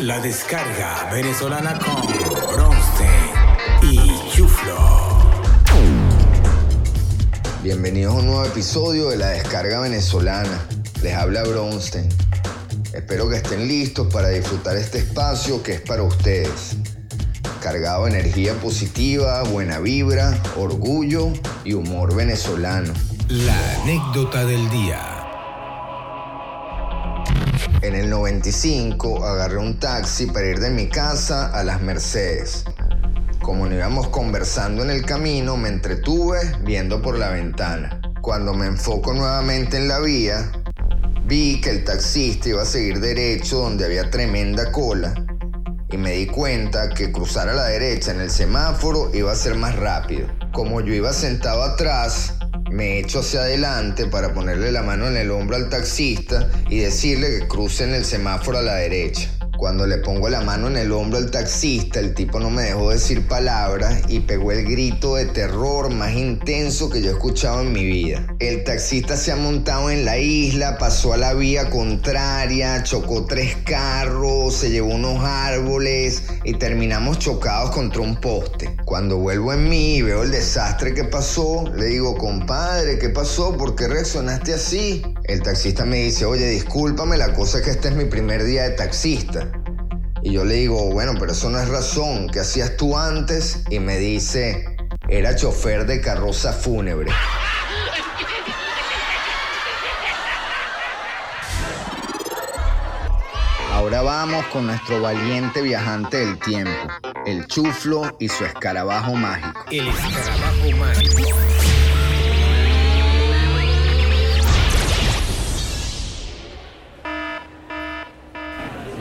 La descarga venezolana con Bronstein y Chuflo. Bienvenidos a un nuevo episodio de La descarga venezolana. Les habla Bronstein. Espero que estén listos para disfrutar este espacio que es para ustedes. Cargado de energía positiva, buena vibra, orgullo y humor venezolano. La anécdota del día. En el 95 agarré un taxi para ir de mi casa a las Mercedes. Como nos íbamos conversando en el camino, me entretuve viendo por la ventana. Cuando me enfoco nuevamente en la vía, vi que el taxista iba a seguir derecho donde había tremenda cola y me di cuenta que cruzar a la derecha en el semáforo iba a ser más rápido. Como yo iba sentado atrás, me echo hacia adelante para ponerle la mano en el hombro al taxista y decirle que cruce en el semáforo a la derecha. Cuando le pongo la mano en el hombro al taxista, el tipo no me dejó decir palabras y pegó el grito de terror más intenso que yo he escuchado en mi vida. El taxista se ha montado en la isla, pasó a la vía contraria, chocó tres carros, se llevó unos árboles y terminamos chocados contra un poste. Cuando vuelvo en mí y veo el desastre que pasó, le digo, compadre, ¿qué pasó? ¿Por qué reaccionaste así? El taxista me dice, oye, discúlpame, la cosa es que este es mi primer día de taxista. Y yo le digo, bueno, pero eso no es razón. ¿Qué hacías tú antes? Y me dice, era chofer de carroza fúnebre. Ahora vamos con nuestro valiente viajante del tiempo, el chuflo y su escarabajo mágico. El escarabajo mágico.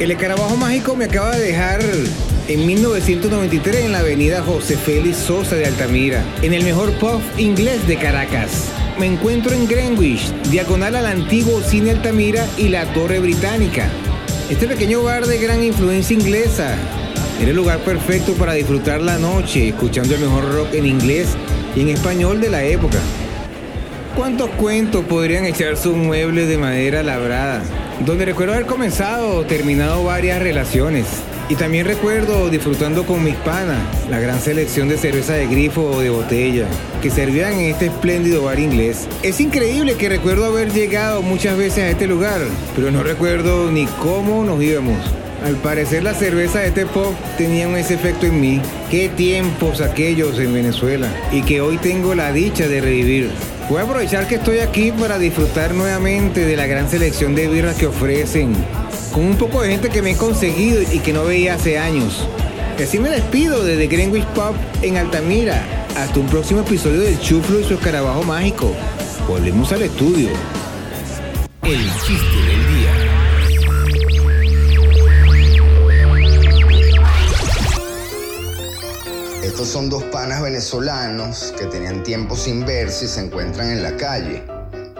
El escarabajo mágico me acaba de dejar en 1993 en la avenida José Félix Sosa de Altamira, en el mejor pub inglés de Caracas. Me encuentro en Greenwich, diagonal al antiguo cine Altamira y la Torre Británica. Este pequeño bar de gran influencia inglesa era el lugar perfecto para disfrutar la noche, escuchando el mejor rock en inglés y en español de la época. ¿Cuántos cuentos podrían echarse un mueble de madera labrada? Donde recuerdo haber comenzado o terminado varias relaciones. Y también recuerdo disfrutando con mis panas la gran selección de cerveza de grifo o de botella que servían en este espléndido bar inglés. Es increíble que recuerdo haber llegado muchas veces a este lugar, pero no recuerdo ni cómo nos íbamos. Al parecer la cerveza de este pop tenían ese efecto en mí. Qué tiempos aquellos en Venezuela y que hoy tengo la dicha de revivir. Voy a aprovechar que estoy aquí para disfrutar nuevamente de la gran selección de birras que ofrecen, con un poco de gente que me he conseguido y que no veía hace años. Así me despido desde Greenwich Pub en Altamira. Hasta un próximo episodio del Chuflo y su escarabajo mágico. Volvemos al estudio. El chiste del día. Estos son dos panas venezolanos que tenían tiempo sin verse y se encuentran en la calle.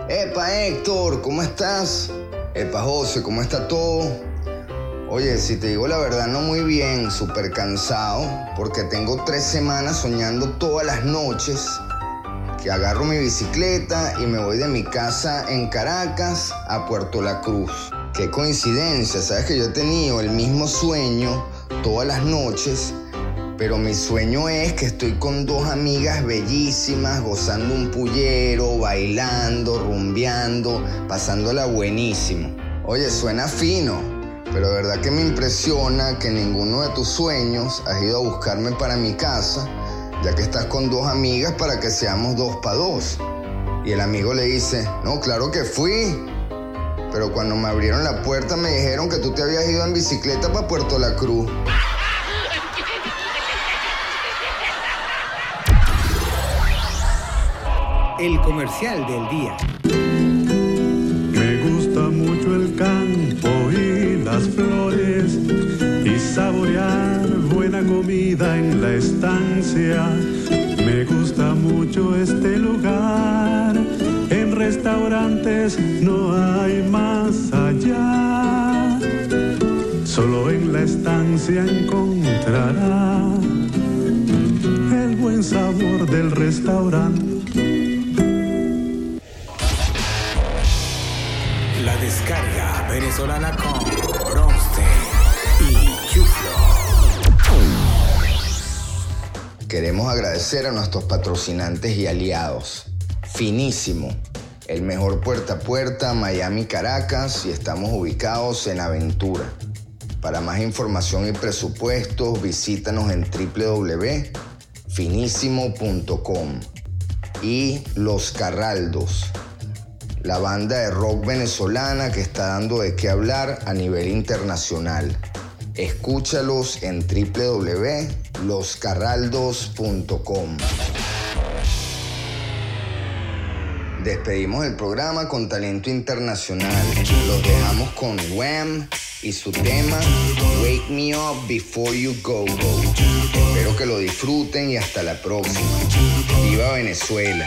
Epa Héctor, ¿cómo estás? Epa José, ¿cómo está todo? Oye, si te digo la verdad, no muy bien, súper cansado, porque tengo tres semanas soñando todas las noches que agarro mi bicicleta y me voy de mi casa en Caracas a Puerto La Cruz. Qué coincidencia, sabes que yo he tenido el mismo sueño todas las noches pero mi sueño es que estoy con dos amigas bellísimas, gozando un pullero, bailando, rumbeando, pasándola buenísimo. Oye, suena fino, pero de verdad que me impresiona que ninguno de tus sueños has ido a buscarme para mi casa, ya que estás con dos amigas para que seamos dos para dos. Y el amigo le dice, no, claro que fui. Pero cuando me abrieron la puerta me dijeron que tú te habías ido en bicicleta para Puerto La Cruz. El comercial del día. Me gusta mucho el campo y las flores y saborear buena comida en la estancia. Me gusta mucho este lugar. En restaurantes no hay más allá. Solo en la estancia encontrará el buen sabor del restaurante. venezolana con y Chuflo. Queremos agradecer a nuestros patrocinantes y aliados. Finísimo, el mejor puerta a puerta, Miami, Caracas, y estamos ubicados en Aventura. Para más información y presupuestos, visítanos en www.finísimo.com. Y Los Carraldos la banda de rock venezolana que está dando de qué hablar a nivel internacional. Escúchalos en www.loscarraldos.com. Despedimos el programa con talento internacional. Los dejamos con Wham y su tema Wake Me Up Before You Go Go. Espero que lo disfruten y hasta la próxima. Viva Venezuela.